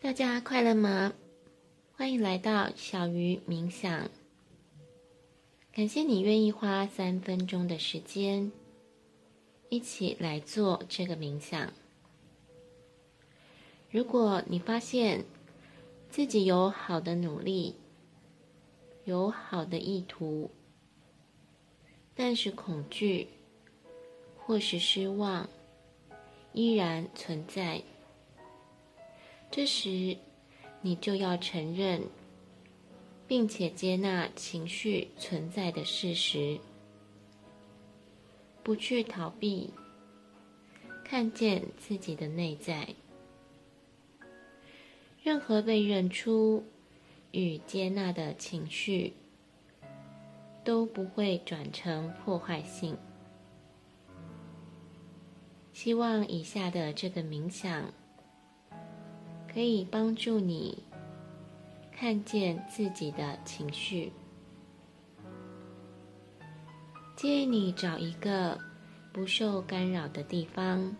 大家快乐吗？欢迎来到小鱼冥想。感谢你愿意花三分钟的时间，一起来做这个冥想。如果你发现自己有好的努力，有好的意图，但是恐惧或是失望依然存在。这时，你就要承认，并且接纳情绪存在的事实，不去逃避，看见自己的内在。任何被认出与接纳的情绪，都不会转成破坏性。希望以下的这个冥想，可以帮助你看见自己的情绪。建议你找一个不受干扰的地方，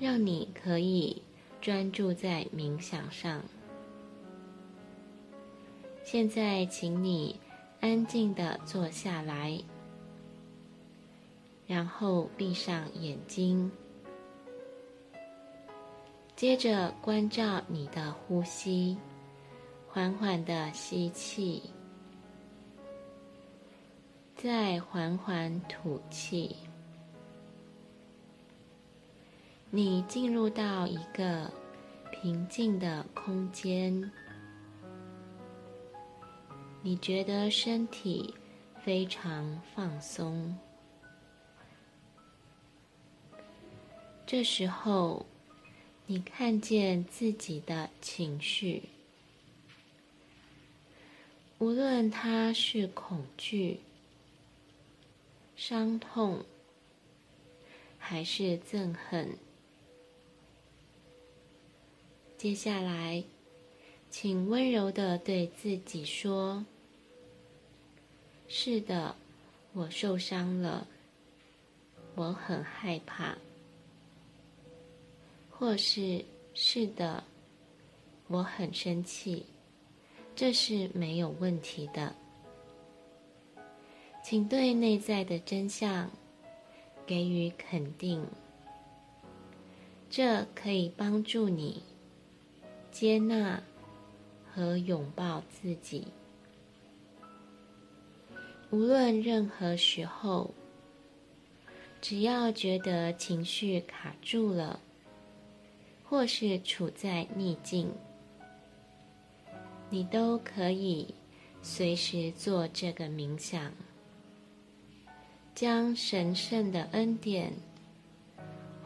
让你可以专注在冥想上。现在，请你安静的坐下来，然后闭上眼睛。接着关照你的呼吸，缓缓的吸气，再缓缓吐气。你进入到一个平静的空间，你觉得身体非常放松。这时候，你看见自己的情绪，无论它是恐惧、伤痛，还是憎恨。接下来，请温柔地对自己说：“是的，我受伤了，我很害怕。”或是是的，我很生气，这是没有问题的。请对内在的真相给予肯定，这可以帮助你接纳和拥抱自己。无论任何时候，只要觉得情绪卡住了。或是处在逆境，你都可以随时做这个冥想，将神圣的恩典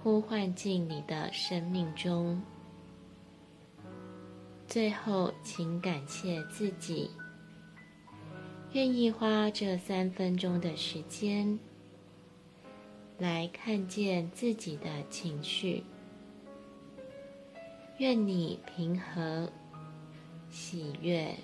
呼唤进你的生命中。最后，请感谢自己，愿意花这三分钟的时间来看见自己的情绪。愿你平和、喜悦。